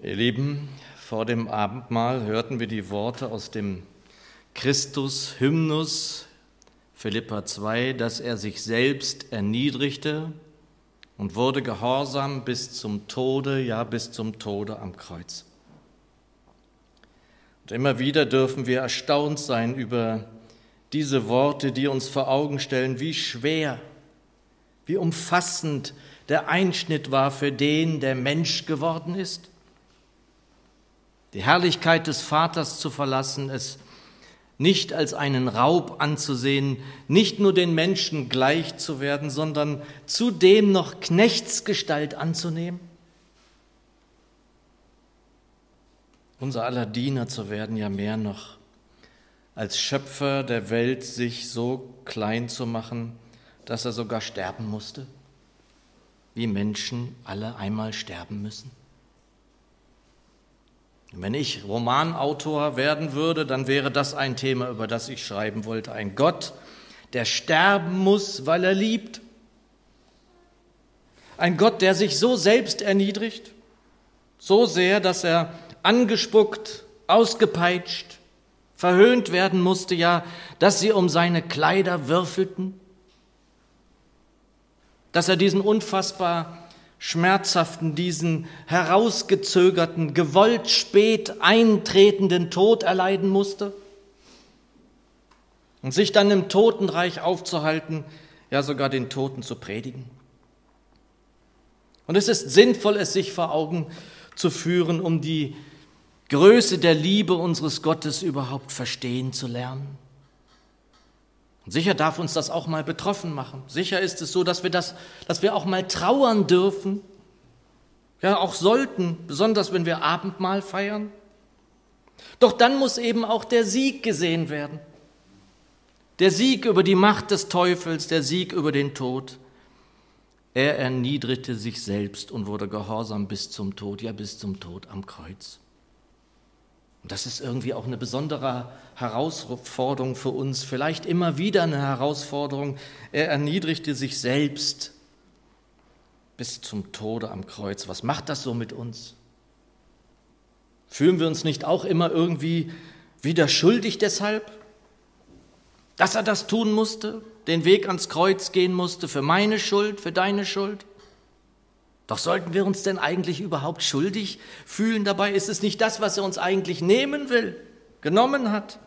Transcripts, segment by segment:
Ihr Lieben, vor dem Abendmahl hörten wir die Worte aus dem Christus-Hymnus Philippa 2, dass er sich selbst erniedrigte und wurde gehorsam bis zum Tode, ja bis zum Tode am Kreuz. Und immer wieder dürfen wir erstaunt sein über diese Worte, die uns vor Augen stellen, wie schwer, wie umfassend der Einschnitt war für den, der Mensch geworden ist. Die Herrlichkeit des Vaters zu verlassen, es nicht als einen Raub anzusehen, nicht nur den Menschen gleich zu werden, sondern zudem noch Knechtsgestalt anzunehmen? Unser aller Diener zu werden, ja mehr noch, als Schöpfer der Welt sich so klein zu machen, dass er sogar sterben musste, wie Menschen alle einmal sterben müssen. Wenn ich Romanautor werden würde, dann wäre das ein Thema, über das ich schreiben wollte. Ein Gott, der sterben muss, weil er liebt. Ein Gott, der sich so selbst erniedrigt, so sehr, dass er angespuckt, ausgepeitscht, verhöhnt werden musste, ja, dass sie um seine Kleider würfelten, dass er diesen unfassbar schmerzhaften, diesen herausgezögerten, gewollt spät eintretenden Tod erleiden musste und sich dann im Totenreich aufzuhalten, ja sogar den Toten zu predigen. Und es ist sinnvoll, es sich vor Augen zu führen, um die Größe der Liebe unseres Gottes überhaupt verstehen zu lernen. Und sicher darf uns das auch mal betroffen machen. Sicher ist es so, dass wir das, dass wir auch mal trauern dürfen. Ja, auch sollten, besonders wenn wir Abendmahl feiern. Doch dann muss eben auch der Sieg gesehen werden. Der Sieg über die Macht des Teufels, der Sieg über den Tod. Er erniedrigte sich selbst und wurde gehorsam bis zum Tod, ja bis zum Tod am Kreuz. Und das ist irgendwie auch eine besondere Herausforderung für uns, vielleicht immer wieder eine Herausforderung. Er erniedrigte sich selbst bis zum Tode am Kreuz. Was macht das so mit uns? Fühlen wir uns nicht auch immer irgendwie wieder schuldig deshalb, dass er das tun musste, den Weg ans Kreuz gehen musste, für meine Schuld, für deine Schuld? Doch sollten wir uns denn eigentlich überhaupt schuldig fühlen dabei? Ist es nicht das, was er uns eigentlich nehmen will, genommen hat?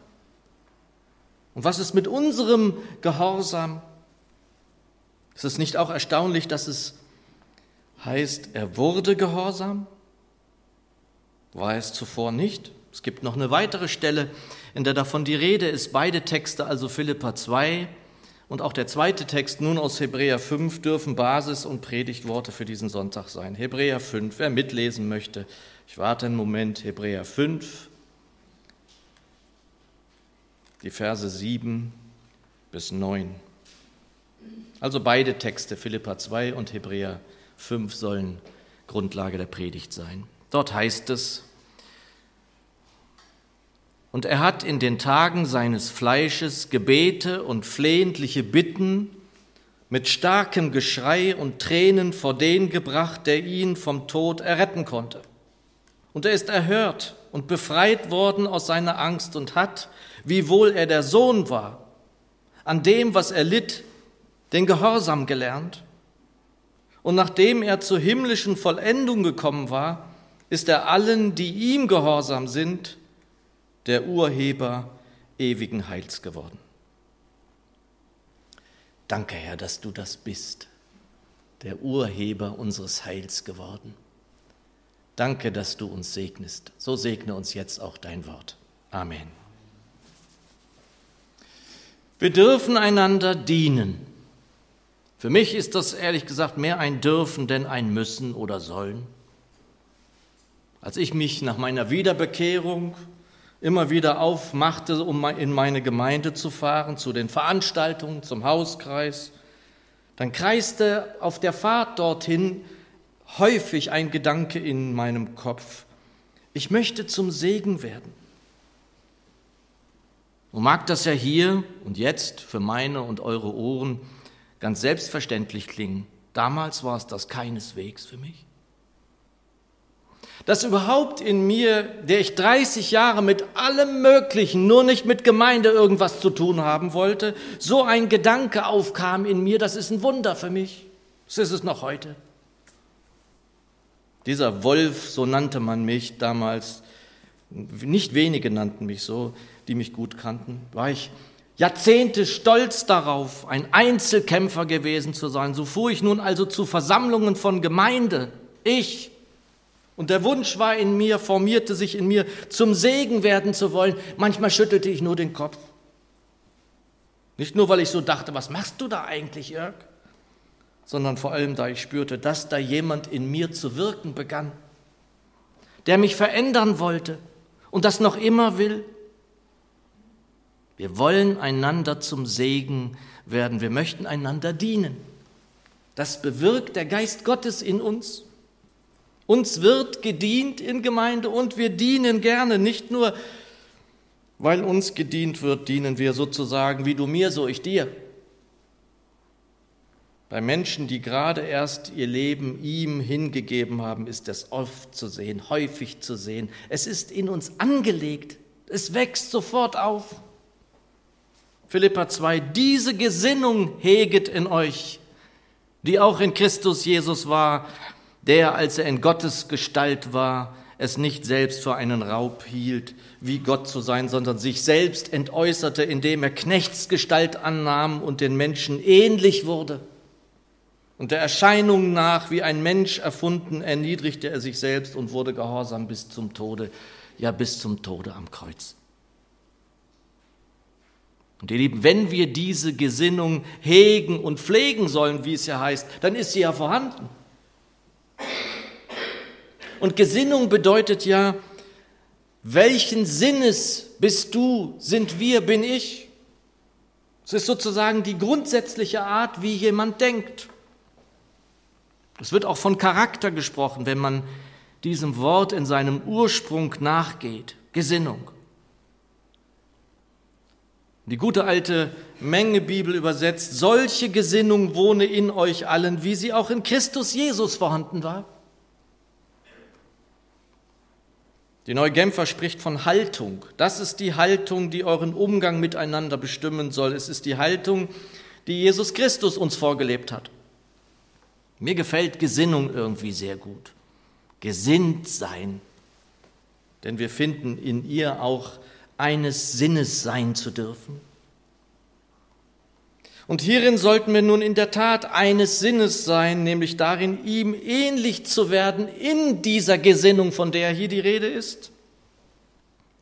Und was ist mit unserem Gehorsam? Ist es nicht auch erstaunlich, dass es heißt, er wurde gehorsam? War es zuvor nicht? Es gibt noch eine weitere Stelle, in der davon die Rede ist. Beide Texte, also Philippa 2 und auch der zweite Text nun aus Hebräer 5 dürfen Basis und Predigtworte für diesen Sonntag sein. Hebräer 5, wer mitlesen möchte. Ich warte einen Moment. Hebräer 5, die Verse 7 bis 9. Also beide Texte, Philippa 2 und Hebräer 5, sollen Grundlage der Predigt sein. Dort heißt es, und er hat in den Tagen seines Fleisches Gebete und flehentliche Bitten mit starkem Geschrei und Tränen vor den gebracht, der ihn vom Tod erretten konnte. Und er ist erhört und befreit worden aus seiner Angst und hat, wiewohl er der Sohn war, an dem, was er litt, den Gehorsam gelernt. Und nachdem er zur himmlischen Vollendung gekommen war, ist er allen, die ihm gehorsam sind, der Urheber ewigen Heils geworden. Danke, Herr, dass du das bist, der Urheber unseres Heils geworden. Danke, dass du uns segnest. So segne uns jetzt auch dein Wort. Amen. Wir dürfen einander dienen. Für mich ist das ehrlich gesagt mehr ein Dürfen denn ein Müssen oder Sollen. Als ich mich nach meiner Wiederbekehrung immer wieder aufmachte, um in meine Gemeinde zu fahren, zu den Veranstaltungen, zum Hauskreis, dann kreiste auf der Fahrt dorthin häufig ein Gedanke in meinem Kopf. Ich möchte zum Segen werden. Und mag das ja hier und jetzt für meine und eure Ohren ganz selbstverständlich klingen. Damals war es das keineswegs für mich. Dass überhaupt in mir, der ich 30 Jahre mit allem Möglichen, nur nicht mit Gemeinde irgendwas zu tun haben wollte, so ein Gedanke aufkam in mir, das ist ein Wunder für mich. Das ist es noch heute. Dieser Wolf, so nannte man mich damals, nicht wenige nannten mich so, die mich gut kannten, war ich Jahrzehnte stolz darauf, ein Einzelkämpfer gewesen zu sein. So fuhr ich nun also zu Versammlungen von Gemeinde. Ich. Und der Wunsch war in mir, formierte sich in mir, zum Segen werden zu wollen. Manchmal schüttelte ich nur den Kopf. Nicht nur, weil ich so dachte, was machst du da eigentlich, Jörg? Sondern vor allem, da ich spürte, dass da jemand in mir zu wirken begann, der mich verändern wollte und das noch immer will wir wollen einander zum Segen werden. Wir möchten einander dienen. Das bewirkt der Geist Gottes in uns. Uns wird gedient in Gemeinde und wir dienen gerne. Nicht nur, weil uns gedient wird, dienen wir sozusagen wie du mir, so ich dir. Bei Menschen, die gerade erst ihr Leben ihm hingegeben haben, ist das oft zu sehen, häufig zu sehen. Es ist in uns angelegt. Es wächst sofort auf. Philippa 2, diese Gesinnung heget in euch, die auch in Christus Jesus war, der, als er in Gottes Gestalt war, es nicht selbst für einen Raub hielt, wie Gott zu sein, sondern sich selbst entäußerte, indem er Knechtsgestalt annahm und den Menschen ähnlich wurde. Und der Erscheinung nach, wie ein Mensch erfunden, erniedrigte er sich selbst und wurde gehorsam bis zum Tode, ja bis zum Tode am Kreuz. Und ihr Lieben, wenn wir diese Gesinnung hegen und pflegen sollen, wie es ja heißt, dann ist sie ja vorhanden. Und Gesinnung bedeutet ja, welchen Sinnes bist du, sind wir, bin ich? Es ist sozusagen die grundsätzliche Art, wie jemand denkt. Es wird auch von Charakter gesprochen, wenn man diesem Wort in seinem Ursprung nachgeht. Gesinnung. Die gute alte Menge Bibel übersetzt, solche Gesinnung wohne in euch allen, wie sie auch in Christus Jesus vorhanden war. Die Neue Genfer spricht von Haltung. Das ist die Haltung, die euren Umgang miteinander bestimmen soll. Es ist die Haltung, die Jesus Christus uns vorgelebt hat. Mir gefällt Gesinnung irgendwie sehr gut. Gesinnt sein. Denn wir finden in ihr auch eines Sinnes sein zu dürfen. Und hierin sollten wir nun in der Tat eines Sinnes sein, nämlich darin, ihm ähnlich zu werden in dieser Gesinnung, von der hier die Rede ist.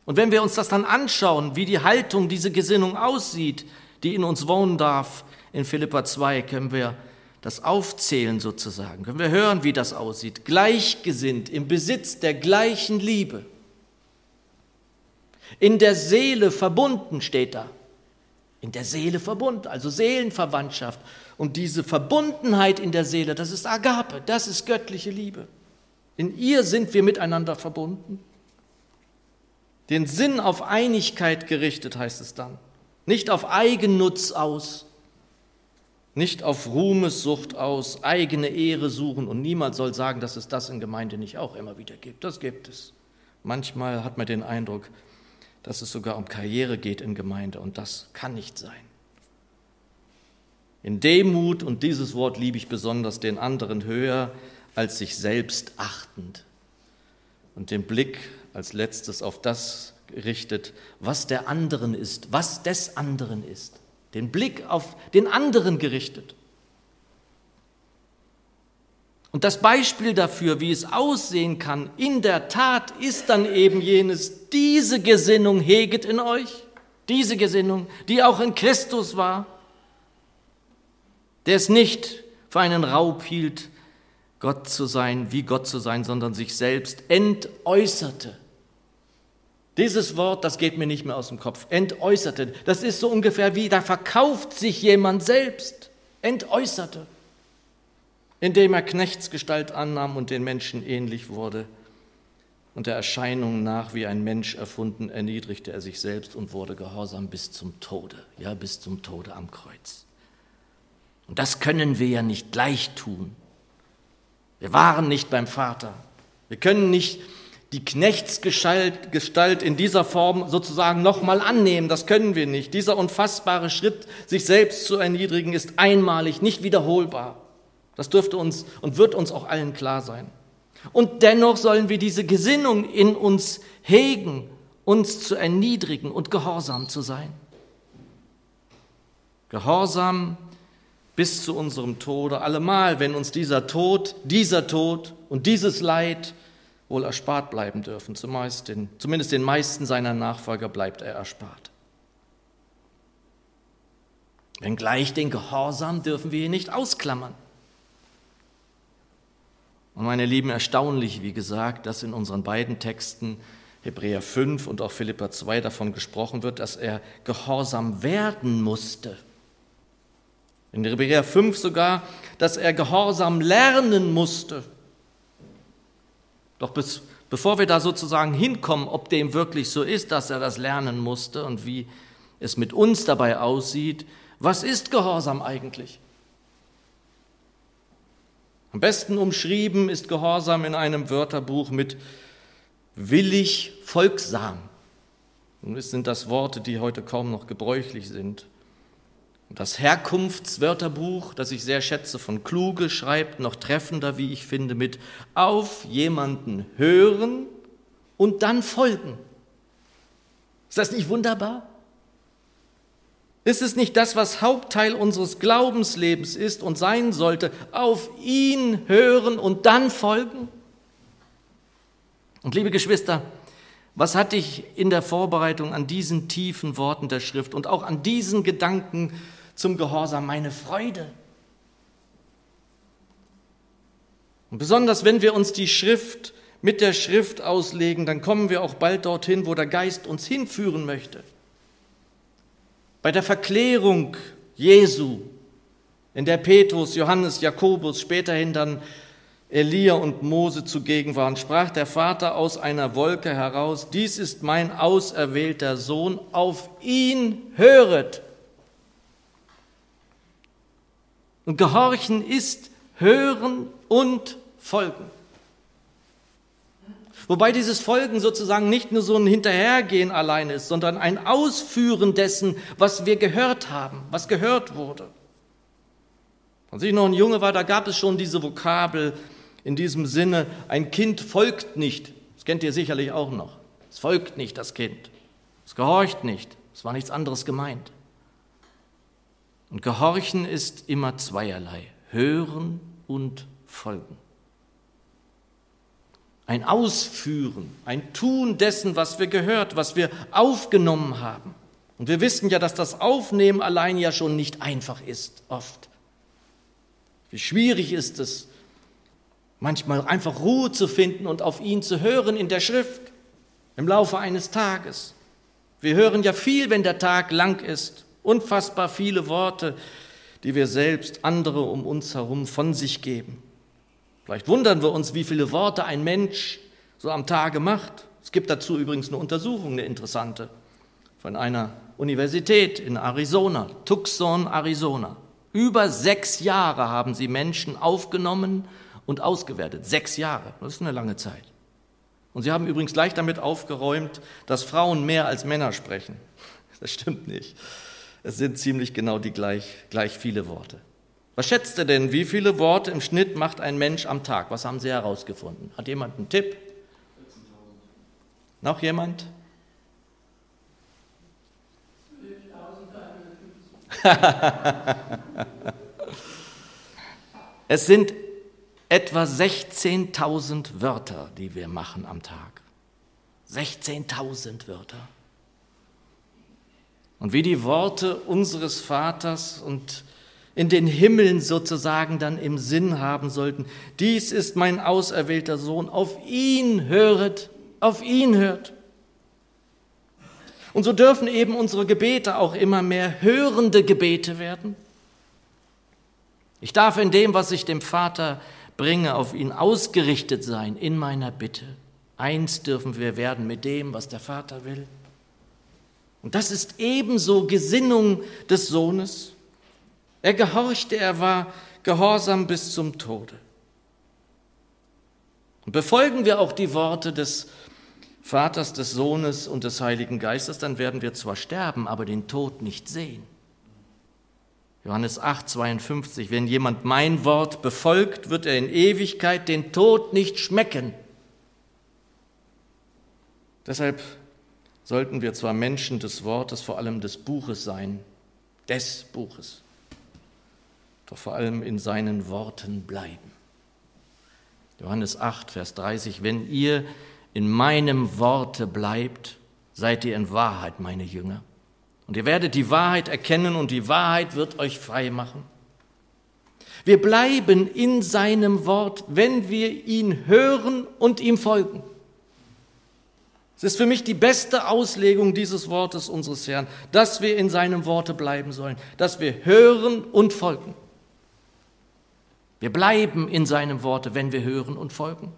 Und wenn wir uns das dann anschauen, wie die Haltung, diese Gesinnung aussieht, die in uns wohnen darf, in Philippa 2, können wir das aufzählen sozusagen, können wir hören, wie das aussieht. Gleichgesinnt, im Besitz der gleichen Liebe in der Seele verbunden steht da. In der Seele verbunden, also Seelenverwandtschaft. Und diese Verbundenheit in der Seele, das ist Agape, das ist göttliche Liebe. In ihr sind wir miteinander verbunden. Den Sinn auf Einigkeit gerichtet heißt es dann. Nicht auf Eigennutz aus, nicht auf Ruhmessucht aus, eigene Ehre suchen. Und niemand soll sagen, dass es das in Gemeinde nicht auch immer wieder gibt. Das gibt es. Manchmal hat man den Eindruck, dass es sogar um Karriere geht in Gemeinde und das kann nicht sein. In Demut, und dieses Wort liebe ich besonders, den anderen höher als sich selbst achtend und den Blick als letztes auf das gerichtet, was der anderen ist, was des anderen ist. Den Blick auf den anderen gerichtet. Und das Beispiel dafür, wie es aussehen kann, in der Tat ist dann eben jenes, diese Gesinnung heget in euch, diese Gesinnung, die auch in Christus war, der es nicht für einen Raub hielt, Gott zu sein, wie Gott zu sein, sondern sich selbst entäußerte. Dieses Wort, das geht mir nicht mehr aus dem Kopf. Entäußerte. Das ist so ungefähr wie, da verkauft sich jemand selbst. Entäußerte indem er Knechtsgestalt annahm und den Menschen ähnlich wurde. Und der Erscheinung nach wie ein Mensch erfunden, erniedrigte er sich selbst und wurde gehorsam bis zum Tode, ja bis zum Tode am Kreuz. Und das können wir ja nicht gleich tun. Wir waren nicht beim Vater. Wir können nicht die Knechtsgestalt in dieser Form sozusagen nochmal annehmen. Das können wir nicht. Dieser unfassbare Schritt, sich selbst zu erniedrigen, ist einmalig, nicht wiederholbar. Das dürfte uns und wird uns auch allen klar sein. Und dennoch sollen wir diese Gesinnung in uns hegen, uns zu erniedrigen und gehorsam zu sein. Gehorsam bis zu unserem Tode, allemal, wenn uns dieser Tod, dieser Tod und dieses Leid wohl erspart bleiben dürfen. Zumeist den, zumindest den meisten seiner Nachfolger bleibt er erspart. Wenngleich den Gehorsam dürfen wir hier nicht ausklammern. Und meine Lieben, erstaunlich, wie gesagt, dass in unseren beiden Texten Hebräer 5 und auch Philippa 2 davon gesprochen wird, dass er gehorsam werden musste. In Hebräer 5 sogar, dass er gehorsam lernen musste. Doch bis, bevor wir da sozusagen hinkommen, ob dem wirklich so ist, dass er das lernen musste und wie es mit uns dabei aussieht, was ist Gehorsam eigentlich? Am besten umschrieben ist Gehorsam in einem Wörterbuch mit willig folgsam. Es sind das Worte, die heute kaum noch gebräuchlich sind. Das Herkunftswörterbuch, das ich sehr schätze, von Kluge, schreibt noch treffender, wie ich finde, mit auf jemanden hören und dann folgen. Ist das nicht wunderbar? Ist es nicht das, was Hauptteil unseres Glaubenslebens ist und sein sollte? Auf ihn hören und dann folgen? Und liebe Geschwister, was hatte ich in der Vorbereitung an diesen tiefen Worten der Schrift und auch an diesen Gedanken zum Gehorsam meine Freude. Und besonders wenn wir uns die Schrift mit der Schrift auslegen, dann kommen wir auch bald dorthin, wo der Geist uns hinführen möchte. Bei der Verklärung Jesu, in der Petrus, Johannes, Jakobus, späterhin dann Elia und Mose zugegen waren, sprach der Vater aus einer Wolke heraus, dies ist mein auserwählter Sohn, auf ihn höret. Und gehorchen ist hören und folgen. Wobei dieses Folgen sozusagen nicht nur so ein Hinterhergehen allein ist, sondern ein Ausführen dessen, was wir gehört haben, was gehört wurde. Als ich noch ein Junge war, da gab es schon diese Vokabel in diesem Sinne, ein Kind folgt nicht. Das kennt ihr sicherlich auch noch. Es folgt nicht das Kind. Es gehorcht nicht. Es war nichts anderes gemeint. Und Gehorchen ist immer zweierlei, hören und folgen. Ein Ausführen, ein Tun dessen, was wir gehört, was wir aufgenommen haben. Und wir wissen ja, dass das Aufnehmen allein ja schon nicht einfach ist, oft. Wie schwierig ist es, manchmal einfach Ruhe zu finden und auf ihn zu hören in der Schrift im Laufe eines Tages. Wir hören ja viel, wenn der Tag lang ist. Unfassbar viele Worte, die wir selbst, andere um uns herum von sich geben. Vielleicht wundern wir uns, wie viele Worte ein Mensch so am Tage macht. Es gibt dazu übrigens eine Untersuchung, eine interessante, von einer Universität in Arizona, Tucson, Arizona. Über sechs Jahre haben sie Menschen aufgenommen und ausgewertet. Sechs Jahre, das ist eine lange Zeit. Und sie haben übrigens gleich damit aufgeräumt, dass Frauen mehr als Männer sprechen. Das stimmt nicht. Es sind ziemlich genau die gleich, gleich viele Worte. Was schätzt ihr denn, wie viele Worte im Schnitt macht ein Mensch am Tag? Was haben Sie herausgefunden? Hat jemand einen Tipp? Noch jemand? es sind etwa 16.000 Wörter, die wir machen am Tag. 16.000 Wörter und wie die Worte unseres Vaters und in den Himmeln sozusagen dann im Sinn haben sollten. Dies ist mein auserwählter Sohn, auf ihn höret, auf ihn hört. Und so dürfen eben unsere Gebete auch immer mehr hörende Gebete werden. Ich darf in dem, was ich dem Vater bringe, auf ihn ausgerichtet sein in meiner Bitte. Eins dürfen wir werden mit dem, was der Vater will. Und das ist ebenso Gesinnung des Sohnes. Er gehorchte, er war gehorsam bis zum Tode. Befolgen wir auch die Worte des Vaters, des Sohnes und des Heiligen Geistes, dann werden wir zwar sterben, aber den Tod nicht sehen. Johannes 8, 52, wenn jemand mein Wort befolgt, wird er in Ewigkeit den Tod nicht schmecken. Deshalb sollten wir zwar Menschen des Wortes, vor allem des Buches sein, des Buches, doch vor allem in seinen Worten bleiben. Johannes 8, Vers 30, wenn ihr in meinem Worte bleibt, seid ihr in Wahrheit meine Jünger. Und ihr werdet die Wahrheit erkennen und die Wahrheit wird euch frei machen. Wir bleiben in seinem Wort, wenn wir ihn hören und ihm folgen. Es ist für mich die beste Auslegung dieses Wortes unseres Herrn, dass wir in seinem Worte bleiben sollen, dass wir hören und folgen. Wir bleiben in seinem Worte, wenn wir hören und folgen.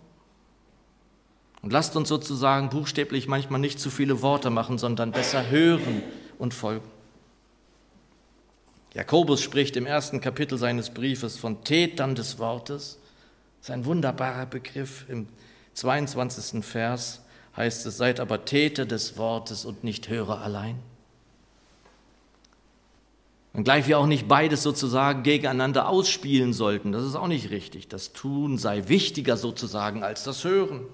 Und lasst uns sozusagen buchstäblich manchmal nicht zu viele Worte machen, sondern besser hören und folgen. Jakobus spricht im ersten Kapitel seines Briefes von Tätern des Wortes. Das ist ein wunderbarer Begriff. Im 22. Vers heißt es, seid aber Täter des Wortes und nicht Hörer allein. Und gleich wir auch nicht beides sozusagen gegeneinander ausspielen sollten, das ist auch nicht richtig. Das Tun sei wichtiger sozusagen als das Hören.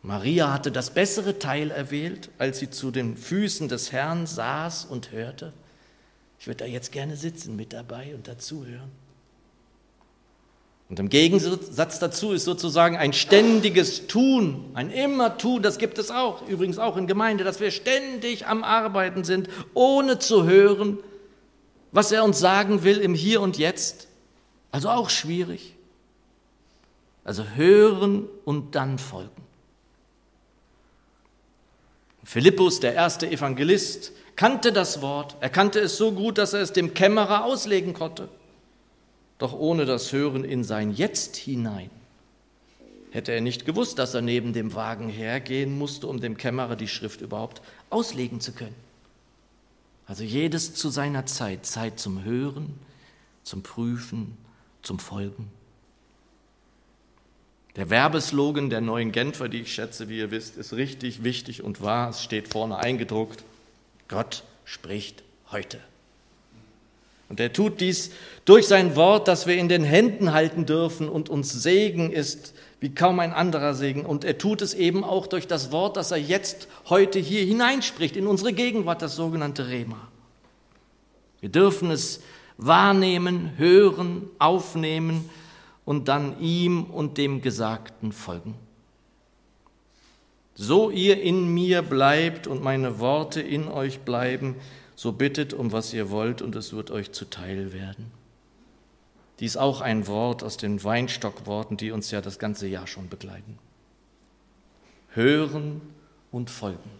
Maria hatte das bessere Teil erwählt, als sie zu den Füßen des Herrn saß und hörte. Ich würde da jetzt gerne sitzen mit dabei und dazuhören. Und im Gegensatz dazu ist sozusagen ein ständiges Tun, ein immer Tun, das gibt es auch, übrigens auch in Gemeinde, dass wir ständig am Arbeiten sind, ohne zu hören, was er uns sagen will im Hier und Jetzt. Also auch schwierig. Also hören und dann folgen. Philippus, der erste Evangelist, kannte das Wort. Er kannte es so gut, dass er es dem Kämmerer auslegen konnte doch ohne das Hören in sein Jetzt hinein. Hätte er nicht gewusst, dass er neben dem Wagen hergehen musste, um dem Kämmerer die Schrift überhaupt auslegen zu können. Also jedes zu seiner Zeit, Zeit zum Hören, zum Prüfen, zum Folgen. Der Werbeslogan der neuen Genfer, die ich schätze, wie ihr wisst, ist richtig, wichtig und wahr. Es steht vorne eingedruckt. Gott spricht heute. Und er tut dies durch sein Wort, das wir in den Händen halten dürfen und uns Segen ist wie kaum ein anderer Segen. Und er tut es eben auch durch das Wort, das er jetzt heute hier hineinspricht, in unsere Gegenwart, das sogenannte Rema. Wir dürfen es wahrnehmen, hören, aufnehmen und dann ihm und dem Gesagten folgen. So ihr in mir bleibt und meine Worte in euch bleiben, so bittet um was ihr wollt und es wird euch zuteil werden. Dies auch ein Wort aus den Weinstockworten, die uns ja das ganze Jahr schon begleiten. Hören und folgen.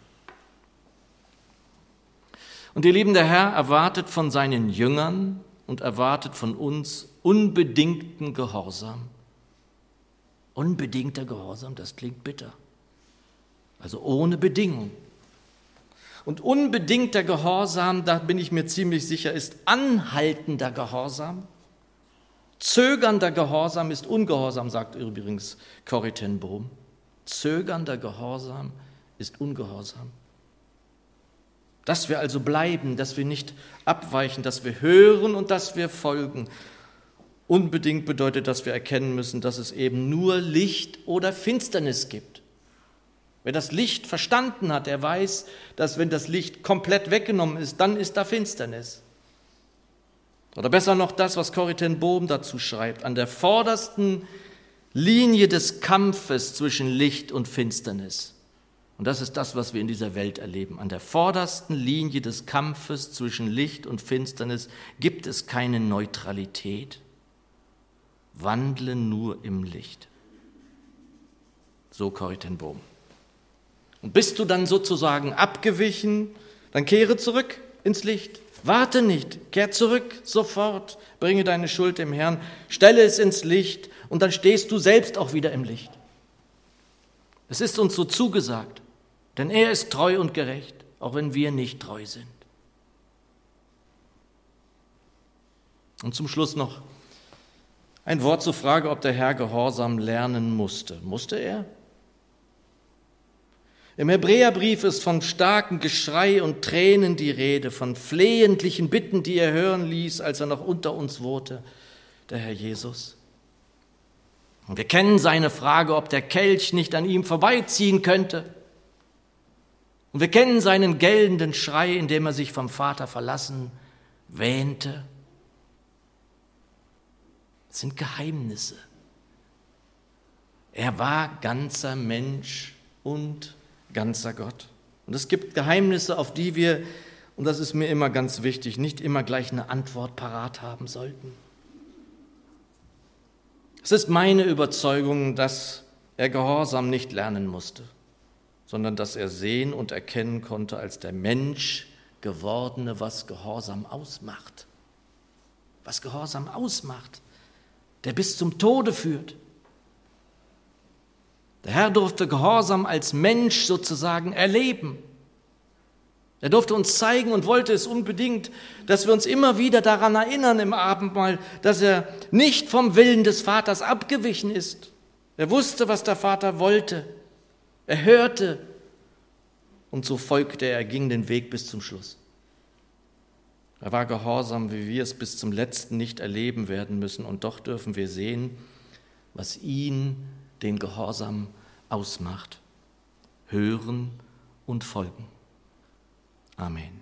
Und ihr Lieben, der Herr erwartet von seinen Jüngern und erwartet von uns unbedingten Gehorsam. Unbedingter Gehorsam, das klingt bitter. Also ohne Bedingung. Und unbedingter Gehorsam, da bin ich mir ziemlich sicher, ist anhaltender Gehorsam. Zögernder Gehorsam ist Ungehorsam, sagt übrigens Corrie Bohm. Zögernder Gehorsam ist Ungehorsam. Dass wir also bleiben, dass wir nicht abweichen, dass wir hören und dass wir folgen. Unbedingt bedeutet, dass wir erkennen müssen, dass es eben nur Licht oder Finsternis gibt. Wer das Licht verstanden hat, der weiß, dass wenn das Licht komplett weggenommen ist, dann ist da Finsternis. Oder besser noch das, was Corrie Bohm dazu schreibt, an der vordersten Linie des Kampfes zwischen Licht und Finsternis. Und das ist das, was wir in dieser Welt erleben. An der vordersten Linie des Kampfes zwischen Licht und Finsternis gibt es keine Neutralität. Wandle nur im Licht. So Corrie Bohm. Und bist du dann sozusagen abgewichen, dann kehre zurück ins Licht. Warte nicht, kehr zurück sofort, bringe deine Schuld dem Herrn, stelle es ins Licht und dann stehst du selbst auch wieder im Licht. Es ist uns so zugesagt, denn er ist treu und gerecht, auch wenn wir nicht treu sind. Und zum Schluss noch Ein Wort zur Frage, ob der Herr Gehorsam lernen musste. Musste er? Im Hebräerbrief ist von starkem Geschrei und Tränen die Rede, von flehentlichen Bitten, die er hören ließ, als er noch unter uns wohnte, der Herr Jesus. Und wir kennen seine Frage, ob der Kelch nicht an ihm vorbeiziehen könnte. Und wir kennen seinen gellenden Schrei, in dem er sich vom Vater verlassen wähnte. Das sind Geheimnisse. Er war ganzer Mensch und ganzer Gott. Und es gibt Geheimnisse, auf die wir, und das ist mir immer ganz wichtig, nicht immer gleich eine Antwort parat haben sollten. Es ist meine Überzeugung, dass er Gehorsam nicht lernen musste, sondern dass er sehen und erkennen konnte als der Mensch gewordene, was Gehorsam ausmacht. Was Gehorsam ausmacht der bis zum Tode führt. Der Herr durfte Gehorsam als Mensch sozusagen erleben. Er durfte uns zeigen und wollte es unbedingt, dass wir uns immer wieder daran erinnern im Abendmahl, dass er nicht vom Willen des Vaters abgewichen ist. Er wusste, was der Vater wollte. Er hörte und so folgte er, er ging den Weg bis zum Schluss. Er war gehorsam, wie wir es bis zum letzten nicht erleben werden müssen. Und doch dürfen wir sehen, was ihn, den Gehorsam, ausmacht. Hören und folgen. Amen.